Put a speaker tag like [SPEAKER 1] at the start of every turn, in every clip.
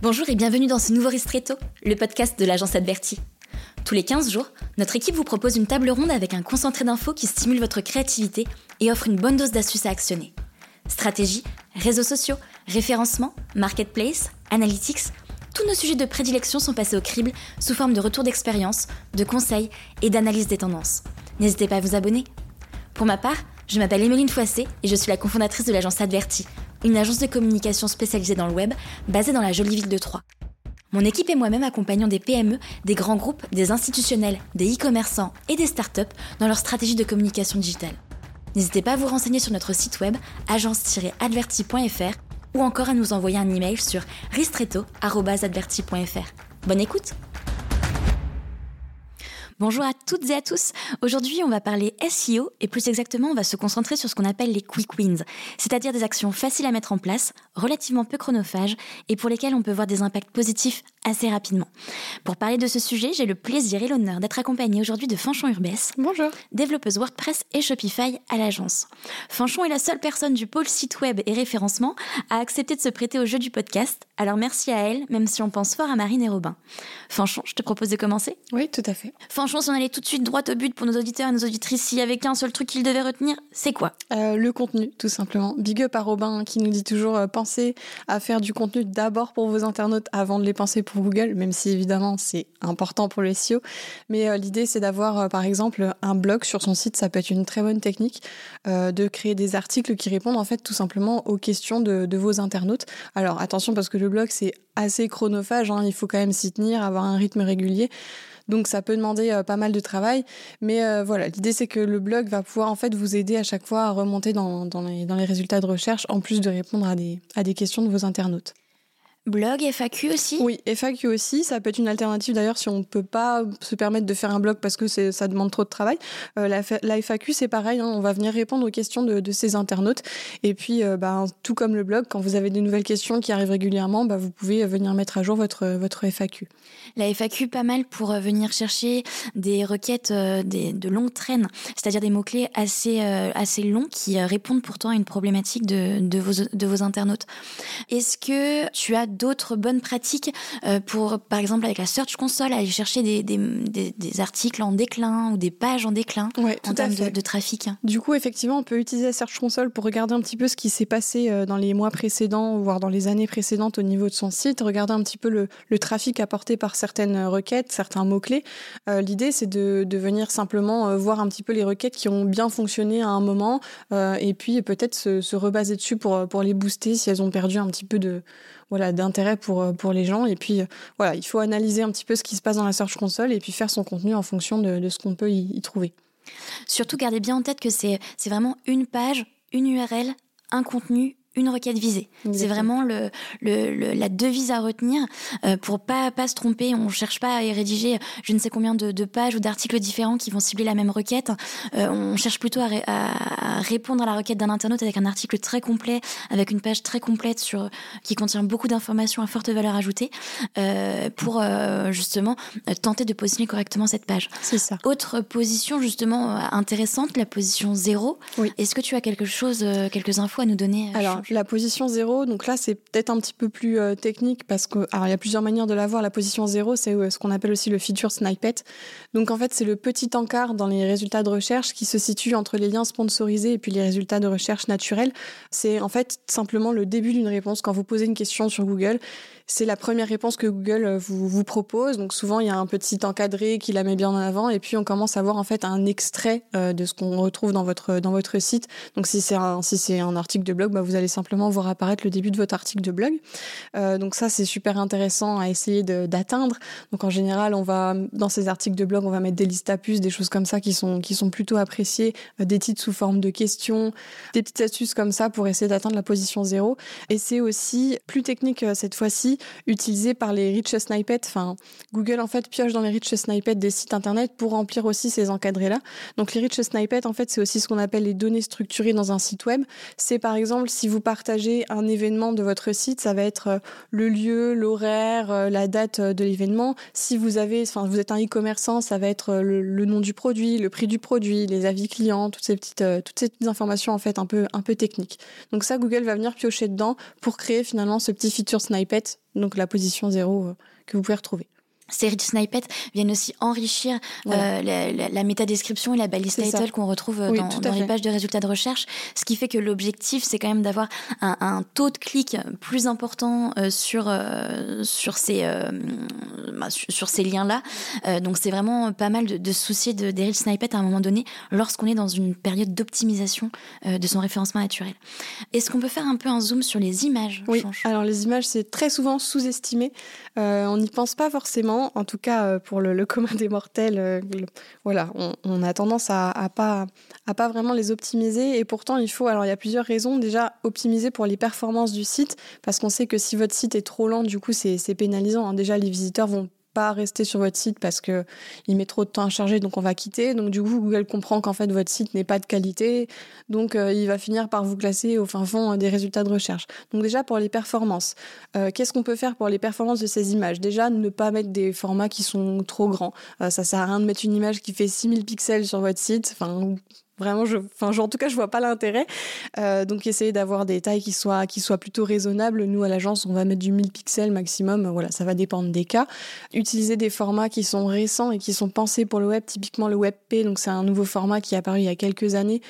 [SPEAKER 1] Bonjour et bienvenue dans ce nouveau Ristretto, le podcast de l'agence Adverti. Tous les 15 jours, notre équipe vous propose une table ronde avec un concentré d'infos qui stimule votre créativité et offre une bonne dose d'astuces à actionner. Stratégie, réseaux sociaux, référencement, marketplace, analytics, tous nos sujets de prédilection sont passés au crible sous forme de retours d'expérience, de conseils et d'analyse des tendances. N'hésitez pas à vous abonner. Pour ma part, je m'appelle Emeline Foissé et je suis la cofondatrice de l'agence Adverti, une agence de communication spécialisée dans le web basée dans la jolie ville de Troyes. Mon équipe et moi-même accompagnons des PME, des grands groupes, des institutionnels, des e-commerçants et des startups dans leur stratégie de communication digitale. N'hésitez pas à vous renseigner sur notre site web agence-adverti.fr ou encore à nous envoyer un email sur ristretto.adverti.fr. Bonne écoute Bonjour à toutes et à tous. Aujourd'hui, on va parler SEO et plus exactement, on va se concentrer sur ce qu'on appelle les quick wins, c'est-à-dire des actions faciles à mettre en place, relativement peu chronophages et pour lesquelles on peut voir des impacts positifs assez rapidement. Pour parler de ce sujet, j'ai le plaisir et l'honneur d'être accompagnée aujourd'hui de Fanchon Urbès.
[SPEAKER 2] Bonjour.
[SPEAKER 1] Développeuse WordPress et Shopify à l'agence. Fanchon est la seule personne du pôle site web et référencement à accepter de se prêter au jeu du podcast. Alors merci à elle, même si on pense fort à Marine et Robin. Fanchon, je te propose de commencer
[SPEAKER 2] Oui, tout à fait.
[SPEAKER 1] Franchement, si on allait tout de suite droit au but pour nos auditeurs et nos auditrices, s'il y avait qu'un seul truc qu'ils devaient retenir, c'est quoi?
[SPEAKER 2] Euh, Le contenu, tout simplement. Big up à Robin qui nous dit toujours euh, pensez à faire du contenu d'abord pour vos internautes avant de les penser pour Google, même si évidemment c'est important pour le SEO. Mais euh, l'idée c'est d'avoir par exemple un blog sur son site, ça peut être une très bonne technique de créer des articles qui répondent en fait tout simplement aux questions de, vos internautes. Alors attention parce que le blog c'est assez chronophage, hein, il faut quand même s'y tenir, avoir un rythme régulier. Donc ça peut demander euh, pas mal de travail, mais euh, voilà, l'idée c'est que le blog va pouvoir en fait vous aider à chaque fois à remonter dans, dans, les, dans les résultats de recherche, en plus de répondre à des, à des questions de vos internautes.
[SPEAKER 1] Blog, FAQ aussi?
[SPEAKER 2] Oui, FAQ aussi. Ça peut être une alternative d'ailleurs si on ne peut pas se permettre de faire un blog parce que ça demande trop de travail. Euh, la, FAQ, c'est pareil. Hein, on va venir répondre aux questions de, de ces internautes. Et puis, euh, bah, tout comme le blog, quand vous avez des nouvelles questions qui arrivent régulièrement, bah, vous pouvez venir mettre à jour votre, votre FAQ.
[SPEAKER 1] La FAQ, pas mal pour euh, venir chercher des requêtes des, de longue traîne, c'est-à-dire des mots-clés assez, assez longs qui répondent pourtant à une problématique de, de, vos, de vos internautes. Est-ce que tu as d'autres bonnes pratiques euh, pour, par exemple, avec la Search Console, aller chercher des, des, des, articles en déclin ou des pages en déclin en termes de, de, trafic
[SPEAKER 2] Du coup, effectivement, on peut utiliser la Search Console pour regarder un petit peu ce qui s'est passé euh, dans les mois précédents, voire dans les années précédentes au niveau de son site, regarder un petit peu le, le trafic apporté par certaines requêtes, certains mots-clés. Euh, l'idée, c'est de, de, venir simplement voir un petit peu les requêtes qui ont bien fonctionné à un moment et puis peut-être se, se rebaser dessus pour, pour les booster si elles ont perdu un petit peu de voilà d'intérêt pour euh, pour les gens et puis euh, voilà il faut analyser un petit peu ce qui se passe dans la Search Console et puis faire son contenu en fonction de, de ce qu'on peut y, y trouver.
[SPEAKER 1] Surtout gardez bien en tête que c'est c'est vraiment une page, une URL, un contenu, une requête visée. C'est vraiment le, le, la devise à retenir euh, pour pas pas se tromper. On cherche pas à rédiger je ne sais combien de, de pages ou d'articles différents qui vont cibler la même requête. Euh, on cherche plutôt à, à, répondre à la requête d'un internaute avec un article très complet, avec une page très complète sur qui contient beaucoup d'informations à forte valeur ajoutée euh, pour euh, justement tenter de positionner correctement cette page.
[SPEAKER 2] C'est ça.
[SPEAKER 1] Autre position justement intéressante, la position zéro.
[SPEAKER 2] Oui.
[SPEAKER 1] Est-ce que tu as quelque chose, quelques infos à nous donner
[SPEAKER 2] Alors la position zéro, donc là c'est peut-être un petit peu plus euh, technique parce que alors il y a plusieurs manières de la voir. La position zéro, c'est euh, ce qu'on appelle aussi le feature snippet. Donc en fait c'est le petit encart dans les résultats de recherche qui se situe entre les liens sponsorisés et puis les résultats de recherche naturels. C'est en fait simplement le début d'une réponse quand vous posez une question sur Google c'est la première réponse que Google euh, vous, vous propose. Donc souvent, il y a un petit encadré qui la met bien en avant et puis on commence à voir en fait un extrait euh, de ce qu'on retrouve dans votre dans votre site. Donc si c'est un si c'est un article de blog, bah, vous allez simplement voir apparaître le début de votre article de blog. Euh, donc ça c'est super intéressant à essayer d'atteindre. Donc en général, on va dans ces articles de blog, on va mettre des listes à puces, des choses comme ça qui sont qui sont plutôt appréciées, euh, des titres sous forme de questions, des petites astuces comme ça pour essayer d'atteindre la position zéro. Et c'est aussi plus technique cette fois-ci utilisé par les rich snippets. Enfin, Google en fait pioche dans les rich snippets des sites internet pour remplir aussi ces encadrés-là. Donc les rich snippets, en fait, c'est aussi ce qu'on appelle les données structurées dans un site web. C'est par exemple si vous partagez un événement de votre site, ça va être euh, le lieu, l'horaire, euh, la date euh, de l'événement. Si vous avez, enfin, vous êtes un e-commerçant, ça va être le, nom du produit, le prix du produit, les avis clients, toutes ces petites, toutes ces informations en fait un peu, un peu techniques. Donc ça, Google va venir piocher dedans pour créer finalement ce petit feature snippet donc la position zéro que vous pouvez retrouver
[SPEAKER 1] ces rich snippets viennent aussi enrichir euh, la, la, métadescription et la balise title qu'on retrouve euh, dans, les pages de résultats de recherche, ce qui fait que l'objectif c'est quand même d'avoir un, un, taux de clic plus important euh, sur euh, sur ces bah, sur ces liens là. donc c'est vraiment pas mal de, de soucier de, des rich snippets à un moment donné lorsqu'on est dans une période d'optimisation de son référencement naturel. Est-ce qu'on peut faire un peu un zoom sur les images
[SPEAKER 2] Oui. Alors les images c'est très souvent sous-estimé. on n'y pense pas forcément en tout cas euh, pour le, commun des mortels, euh, voilà, on, a tendance à, à, pas à pas vraiment les optimiser. Et pourtant, il faut. Alors, il y a plusieurs raisons. Déjà, optimiser pour les performances du site, parce qu'on sait que si votre site est trop lent, du coup, c'est pénalisant. Hein. Déjà, les visiteurs vont rester sur votre site parce que il met trop de temps à charger, donc on va quitter. Donc du coup, Google comprend qu'en fait votre site n'est pas de qualité, donc euh, il va finir par vous classer au fin fond des résultats de recherche. Donc déjà pour les performances, euh, qu'est-ce qu'on peut faire pour les performances de ces images? Déjà, ne pas mettre des formats qui sont trop grands. Euh, ça sert à rien de mettre une image qui fait 6000 pixels sur votre site. Enfin, Vraiment, je, enfin, en tout cas, je vois pas l'intérêt. Euh, donc, essayez d'avoir des tailles qui soient, qui soient plutôt raisonnables. Nous, à l'agence, on va mettre du 1000 pixels maximum. Voilà, ça va dépendre des cas. Utilisez des formats qui sont récents et qui sont pensés pour le web. Typiquement, le WebP, donc c'est un nouveau format qui est apparu il y a quelques années.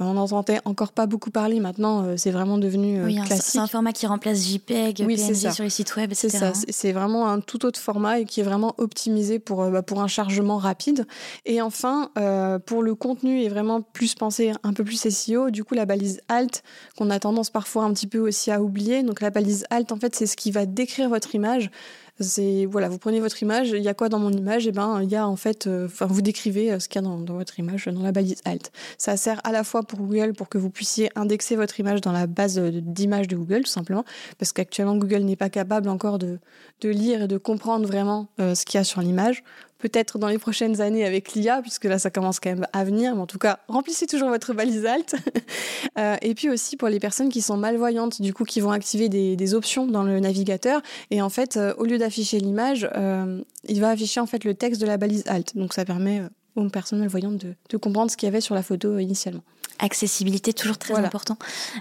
[SPEAKER 2] On n'entendait encore pas beaucoup parler. Maintenant, euh, c'est vraiment devenu euh, oui, classique.
[SPEAKER 1] C'est un format qui remplace JPEG, oui, PNG sur les sites web,
[SPEAKER 2] etc. C'est ça. C'est vraiment un tout autre format et qui est vraiment optimisé pour, bah, pour un chargement rapide. Et enfin, pour le contenu est vraiment plus penser un peu plus SEO. Du coup, la balise alt, qu'on a tendance parfois un petit peu aussi à oublier. Donc, la balise alt, en fait, c'est ce qui va décrire votre image. C'est voilà, vous prenez votre image, il y a quoi dans mon image? Et eh ben, il y a en fait, euh, enfin, vous décrivez euh, ce qu'il y a dans, votre image dans la balise alt. Ça sert à la fois pour Google pour que vous puissiez indexer votre image dans la base d'images de Google, tout simplement, parce qu'actuellement Google n'est pas capable encore de, de lire et de comprendre vraiment euh, ce qu'il y a sur l'image peut-être dans les prochaines années avec l'IA, puisque là, ça commence quand même à venir. Mais en tout cas, remplissez toujours votre balise alt. euh, et puis aussi pour les personnes qui sont malvoyantes, du coup, qui vont activer des, options dans le navigateur. Et en fait, euh, au lieu d'afficher l'image, euh, il va afficher en fait le texte de la balise alt. Donc ça permet aux personnes malvoyantes de, de comprendre ce qu'il y avait sur la photo initialement
[SPEAKER 1] accessibilité toujours très important.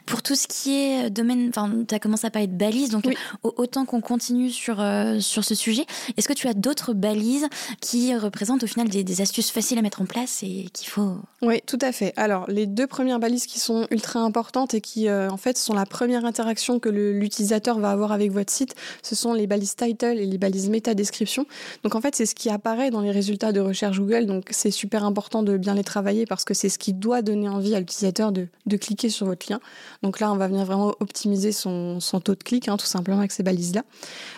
[SPEAKER 1] Pour tout ce qui est euh, domaine, enfin, tu as commencé à parler de balises, donc autant qu'on continue sur, euh, sur ce sujet, est-ce que tu as d'autres balises qui représentent au final des, des, astuces faciles à mettre en place et qu'il faut...
[SPEAKER 2] Oui, tout à fait. Alors, les deux premières balises qui sont ultra importantes et qui, euh, en fait, sont la première interaction que l'utilisateur va avoir avec votre site, ce sont les balises title et les balises métadescription. Donc, en fait, c'est ce qui apparaît dans les résultats de recherche Google, donc c'est super important de bien les travailler parce que c'est ce qui doit donner envie à utilisateur de, cliquer sur votre lien. Donc là, on va venir vraiment optimiser son, taux de clic, hein, tout simplement avec ces balises-là.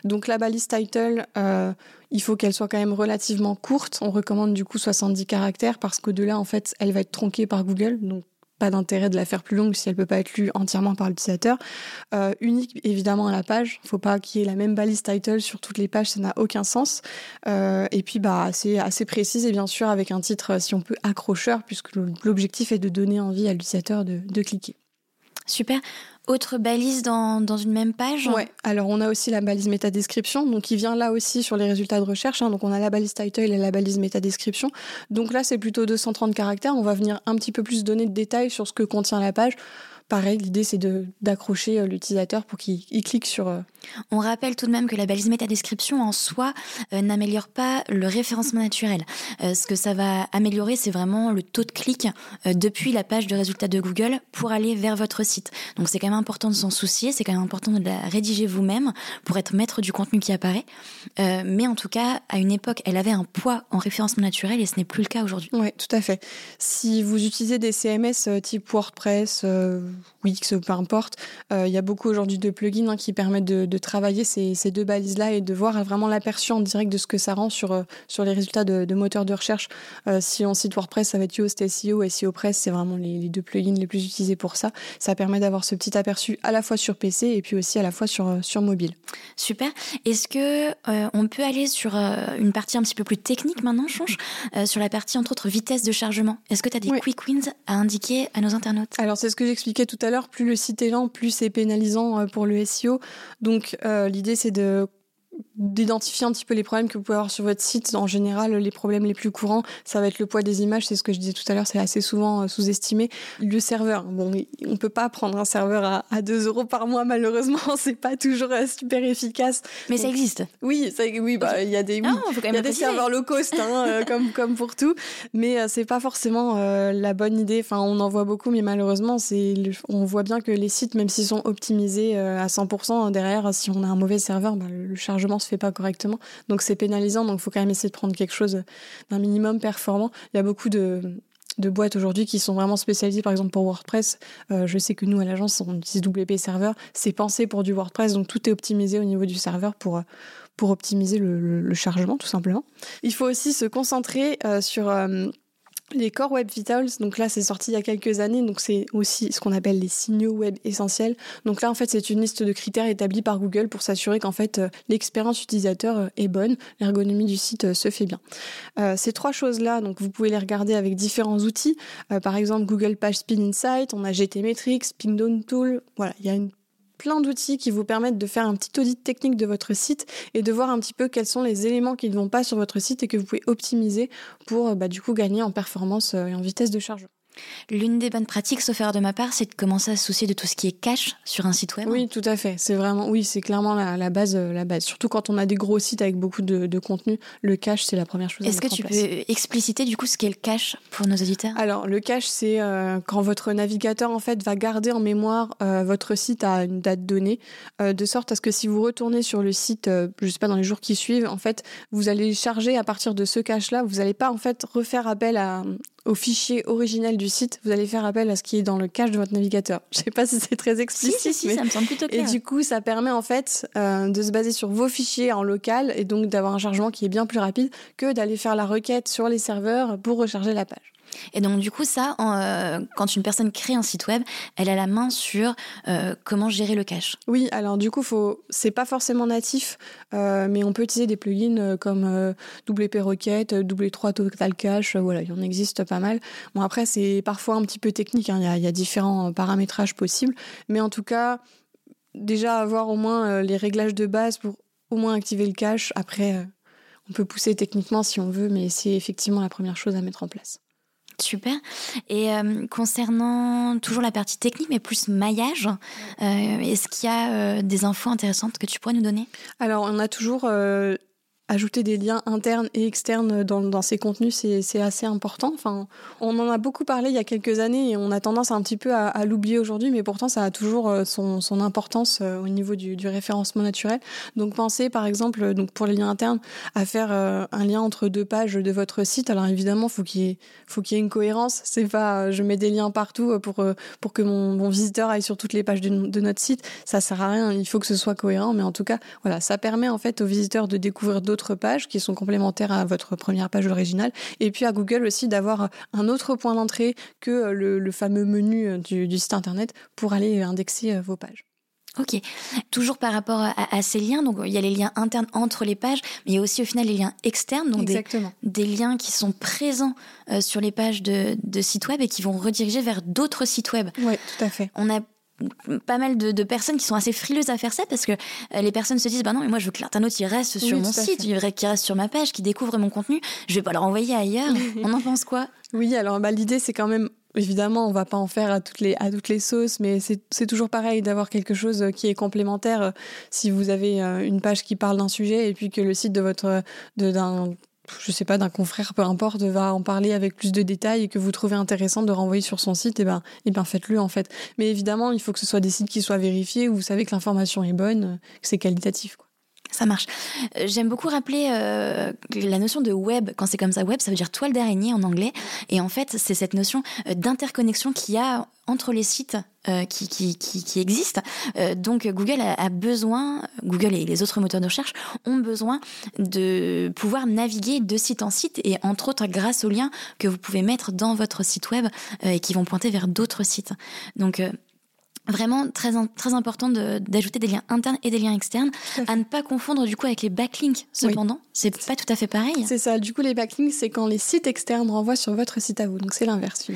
[SPEAKER 2] Donc la balise title, euh, il faut qu'elle soit quand même relativement courte. On recommande du coup 70 caractères parce qu'au-delà, en fait, elle va être tronquée par Google. Pas d'intérêt de la faire plus longue si elle peut pas être lue entièrement par l'utilisateur. Euh, unique évidemment à la page, faut pas qu'il y ait la même balise title sur toutes les pages, ça n'a aucun sens. Euh, et puis bah c'est assez précise et bien sûr avec un titre si on peut accrocheur puisque l'objectif est de donner envie à l'utilisateur de cliquer.
[SPEAKER 1] Super. Autre balise dans, une même page
[SPEAKER 2] Ouais, alors on a aussi la balise métadescription, donc qui vient là aussi sur les résultats de recherche. Hein. donc on a la balise title et la balise métadescription. Donc là c'est plutôt 230 caractères, on va venir un petit peu plus donner de détails sur ce que contient la page pareil, l'idée c'est d'accrocher euh, l'utilisateur pour qu'il clique sur. Euh,
[SPEAKER 1] On rappelle tout de même que la balise métadescription en soi euh, n'améliore pas le référencement naturel. ce que ça va améliorer, c'est vraiment le taux de clic depuis la page de résultats de Google pour aller vers votre site. Donc c'est quand même important de s'en soucier, c'est quand même important de la rédiger vous-même pour être maître du contenu qui apparaît. mais en tout cas, à une époque, elle avait un poids en référencement naturel et ce n'est plus le cas aujourd'hui.
[SPEAKER 2] Oui, tout à fait. Si vous utilisez des CMS type WordPress, Wix, peu importe. Euh, il y a beaucoup aujourd'hui de plugins hein, qui permettent de, de travailler ces, ces deux balises-là et de voir vraiment l'aperçu en direct de ce que ça rend sur, euh, sur les résultats de, de moteurs de recherche. Euh, si on cite WordPress, ça va être Yoast SEO et SEO Press, c'est vraiment les, les, deux plugins les plus utilisés pour ça. Ça permet d'avoir ce petit aperçu à la fois sur PC et puis aussi à la fois sur, euh, sur mobile.
[SPEAKER 1] Super. Est-ce que euh, on peut aller sur une partie un petit peu plus technique maintenant, Change, sur la partie entre autres vitesse de chargement? Est-ce que tu as des quick wins à indiquer à nos internautes?
[SPEAKER 2] Alors c'est ce que j'expliquais tout à l'heure, plus le site est lent, plus c'est pénalisant pour le SEO. Donc euh, l'idée c'est de d'identifier un petit peu les problèmes que vous pouvez avoir sur votre site. En général, les problèmes les plus courants, ça va être le poids des images. C'est ce que je disais tout à l'heure, c'est assez souvent sous-estimé. Le serveur, bon, on peut pas prendre un serveur à, à 2 euros par mois, malheureusement. C'est pas toujours super efficace.
[SPEAKER 1] Mais ça existe.
[SPEAKER 2] Oui, ça, oui, bah, il y a des, oui, il y a des serveurs low cost, hein, comme, comme pour tout. Mais c'est pas forcément la bonne idée. Enfin, on en voit beaucoup, mais malheureusement, c'est, on voit bien que les sites, même s'ils sont optimisés à 100%, derrière, si on a un mauvais serveur, bah, le chargement se fait pas correctement. Donc c'est pénalisant. Donc il faut quand même essayer de prendre quelque chose d'un minimum performant. Il y a beaucoup de, de boîtes aujourd'hui qui sont vraiment spécialisées, par exemple pour WordPress. Euh, je sais que nous, à l'agence, on utilise WP Server. C'est pensé pour du WordPress, donc tout est optimisé au niveau du serveur pour, pour optimiser le, chargement, tout simplement. Il faut aussi se concentrer euh, sur... Euh, les Core Web Vitals, donc là c'est sorti il y a quelques années, donc c'est aussi ce qu'on appelle les signaux web essentiels. Donc là en fait c'est une liste de critères établis par Google pour s'assurer qu'en fait euh, l'expérience utilisateur euh, est bonne, l'ergonomie du site euh, se fait bien. ces trois choses-là, donc vous pouvez les regarder avec différents outils, par exemple Google Page Speed Insight, on a GTmetrix, Pingdom Tool, voilà, il y a une plein d'outils qui vous permettent de faire un petit audit technique de votre site et de voir un petit peu quels sont les éléments qui ne vont pas sur votre site et que vous pouvez optimiser pour bah, du coup gagner en performance euh, et en vitesse de chargement.
[SPEAKER 1] L'une des bonnes pratiques, sauf erreur de ma part, c'est de commencer à se soucier de tout ce qui est cache sur un site web.
[SPEAKER 2] Oui, tout à fait. C'est vraiment, oui, c'est clairement la, base, euh, la base. Surtout quand on a des gros sites avec beaucoup de, contenu, le cache, c'est la première chose.
[SPEAKER 1] Est-ce que tu peux expliciter du coup ce qu'est le cache pour nos auditeurs?
[SPEAKER 2] Alors, le cache, c'est euh, quand votre navigateur en fait va garder en mémoire euh, votre site à une date donnée, de sorte à ce que si vous retournez sur le site, je sais pas dans les jours qui suivent, en fait, vous allez charger à partir de ce cache-là. Vous n'allez pas en fait refaire appel à, au fichier originel du site, vous allez faire appel à ce qui est dans le cache de votre navigateur. Je ne sais pas si c'est très explicite.
[SPEAKER 1] Si, si, ça me semble plutôt clair.
[SPEAKER 2] Et du coup, ça permet en fait euh, de se baser sur vos fichiers en local et donc d'avoir un chargement qui est bien plus rapide que d'aller faire la requête sur les serveurs pour recharger la page.
[SPEAKER 1] Et donc du coup, ça, euh, quand une personne crée un site web, elle a la main sur euh, comment gérer le cache.
[SPEAKER 2] Oui, alors du coup, faut, c'est pas forcément natif, euh, mais on peut utiliser des plugins comme WP Rocket, W3 Total Cache, voilà, il en existe pas mal. Bon après, c'est parfois un petit peu technique, hein, il y, a différents paramétrages possibles, mais en tout cas, déjà avoir au moins les réglages de base pour au moins activer le cache. Après, on peut pousser techniquement si on veut, mais c'est effectivement la première chose à mettre en place.
[SPEAKER 1] Super. Et euh, concernant toujours la partie technique, mais plus maillage, euh, est-ce qu'il y a euh, des infos intéressantes que tu pourrais nous donner?
[SPEAKER 2] Alors, on a toujours ajouter des liens internes et externes dans, dans ces contenus, c'est assez important. Enfin, on en a beaucoup parlé il y a quelques années et on a tendance un petit peu à, l'oublier aujourd'hui, mais pourtant ça a toujours euh, son, son importance euh, au niveau du, du, référencement naturel. Donc pensez par exemple, donc pour les liens internes, à faire euh, un lien entre deux pages de votre site. Alors évidemment, faut qu'il faut qu'il y ait une cohérence. C'est pas je mets des liens partout pour pour que mon, visiteur aille sur toutes les pages de, de notre site. Ça sert à rien. Il faut que ce soit cohérent, mais en tout cas, voilà, ça permet en fait aux visiteurs de découvrir d'autres pages qui sont complémentaires à votre première page originale. Et puis à Google aussi d'avoir un autre point d'entrée que le, fameux menu du, site internet pour aller indexer vos pages.
[SPEAKER 1] Ok. Toujours par rapport à, ces liens, donc il y a les liens internes entre les pages, mais il y a aussi au final les liens externes, donc des, liens qui sont présents euh, sur les pages de, de sites web et qui vont rediriger vers d'autres sites web.
[SPEAKER 2] Oui, tout à fait.
[SPEAKER 1] On a pas mal de, personnes qui sont assez frileuses à faire ça parce que euh, les personnes se disent bah non mais moi je veux que l'internaute il reste sur mon site, il qu'il reste sur ma page, qu'il découvre mon contenu, je vais pas le renvoyer ailleurs. on en pense quoi?
[SPEAKER 2] Oui alors bah, l'idée c'est quand même Évidemment, on va pas en faire à toutes les, à toutes les sauces, mais c'est toujours pareil d'avoir quelque chose qui est complémentaire. Euh, si vous avez euh, une page qui parle d'un sujet et puis que le site de votre d'un je sais pas, d'un confrère, peu importe, va en parler avec plus de détails et que vous trouvez intéressant de renvoyer sur son site, et eh ben, et eh ben faites-le en fait. Mais évidemment, il faut que ce soit des sites qui soient vérifiés où vous savez que l'information est bonne, que c'est qualitatif. Quoi.
[SPEAKER 1] Ça marche. Euh, j'aime beaucoup rappeler euh, la notion de web. Quand c'est comme ça, web, ça veut dire toile d'araignée en anglais. Et en fait, c'est cette notion euh, d'interconnexion qu'il y a entre les sites qui, qui, qui, existent. donc Google a, besoin, Google et les autres moteurs de recherche ont besoin de pouvoir naviguer de site en site et entre autres grâce aux liens que vous pouvez mettre dans votre site web et qui vont pointer vers d'autres sites. Donc Vraiment très, très important d'ajouter des liens internes et des liens externes, à ne pas confondre du coup avec les backlinks. Cependant, c'est pas tout à fait pareil.
[SPEAKER 2] C'est ça. Du coup, les backlinks, c'est quand les sites externes renvoient sur votre site à vous. Donc c'est l'inverse.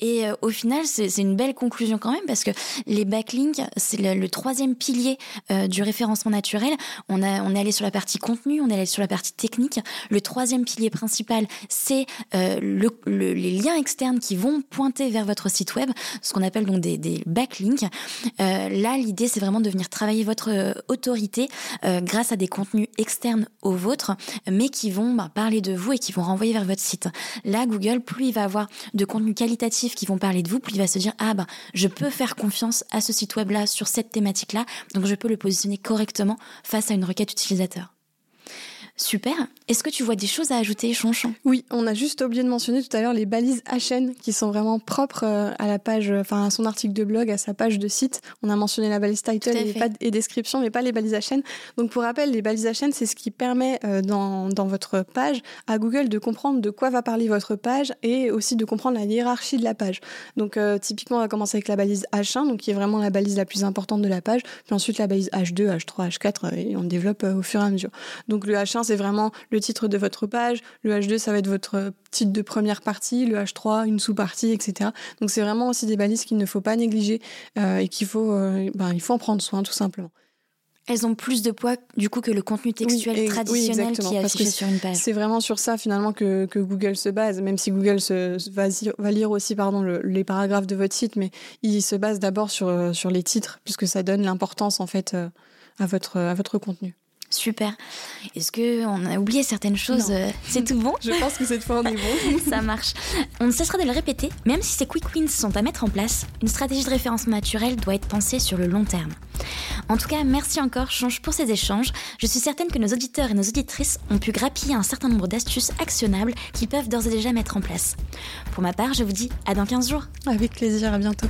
[SPEAKER 1] Et euh, au final, c'est une belle conclusion quand même parce que les backlinks, c'est le, troisième pilier euh, du référencement naturel. On, a, on est allé sur la partie contenu, on est allé sur la partie technique. Le troisième pilier principal, c'est euh, le, les liens externes qui vont pointer vers votre site web, ce qu'on appelle donc des, des backlinks. Euh, là, l'idée, c'est vraiment de venir travailler votre euh, autorité euh, grâce à des contenus externes aux vôtres, mais qui vont bah, parler de vous et qui vont renvoyer vers votre site. Là, Google, plus il va avoir de contenus qualitatifs qui vont parler de vous, plus il va se dire ah bah je peux faire confiance à ce site web là sur cette thématique là, donc je peux le positionner correctement face à une requête utilisateur. Super. Est-ce que tu vois des choses à ajouter, Chonchon?
[SPEAKER 2] Oui, on a juste oublié de mentionner tout à l'heure les balises HN qui sont vraiment propres euh, à la page, euh, enfin à son article de blog, à sa page de site. On a mentionné la balise title et, pas, et, description, mais pas les balises HN. Donc pour rappel, les balises HN, c'est ce qui permet euh, dans, dans votre page à Google de comprendre de quoi va parler votre page et aussi de comprendre la hiérarchie de la page. Donc typiquement, on va commencer avec la balise H1, donc qui est vraiment la balise la plus importante de la page, puis ensuite la balise H2, H3, H4, et on développe au fur et à mesure. Donc le H1, c'est vraiment le titre de votre page. Le H2, ça va être votre titre de première partie. Le H3, une sous-partie, etc. Donc c'est vraiment aussi des balises qu'il ne faut pas négliger euh, et qu'il faut, euh, ben, il faut en prendre soin, tout simplement.
[SPEAKER 1] Elles ont plus de poids du coup que le contenu textuel traditionnel qui est affiché sur une page.
[SPEAKER 2] C'est vraiment sur ça finalement que, Google se base, même si Google se, va, lire aussi pardon, les paragraphes de votre site, mais il se base d'abord sur, euh, sur les titres, puisque ça donne l'importance en fait à votre, à votre contenu.
[SPEAKER 1] Super. Est-ce que on a oublié certaines choses euh, C'est tout bon?
[SPEAKER 2] Je pense que cette fois on est bon.
[SPEAKER 1] Ça marche. On ne cessera de le répéter, même si ces quick wins sont à mettre en place, une stratégie de référencement naturel doit être pensée sur le long terme. En tout cas, merci encore Change pour ces échanges. Je suis certaine que nos auditeurs et nos auditrices ont pu grappiller un certain nombre d'astuces actionnables qu'ils peuvent d'ores et déjà mettre en place. Pour ma part, je vous dis à dans 15 jours.
[SPEAKER 2] Avec plaisir, à bientôt.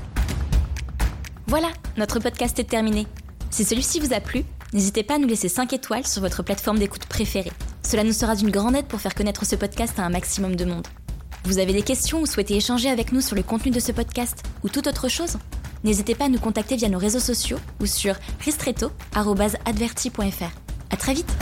[SPEAKER 1] Voilà, notre podcast est terminé. Si celui-ci vous a plu, N'hésitez pas à nous laisser 5 étoiles sur votre plateforme d'écoute préférée. Cela nous sera d'une grande aide pour faire connaître ce podcast à un maximum de monde. Vous avez des questions ou souhaitez échanger avec nous sur le contenu de ce podcast ou toute autre chose? N'hésitez pas à nous contacter via nos réseaux sociaux ou sur ristretto.adverti.fr. À très vite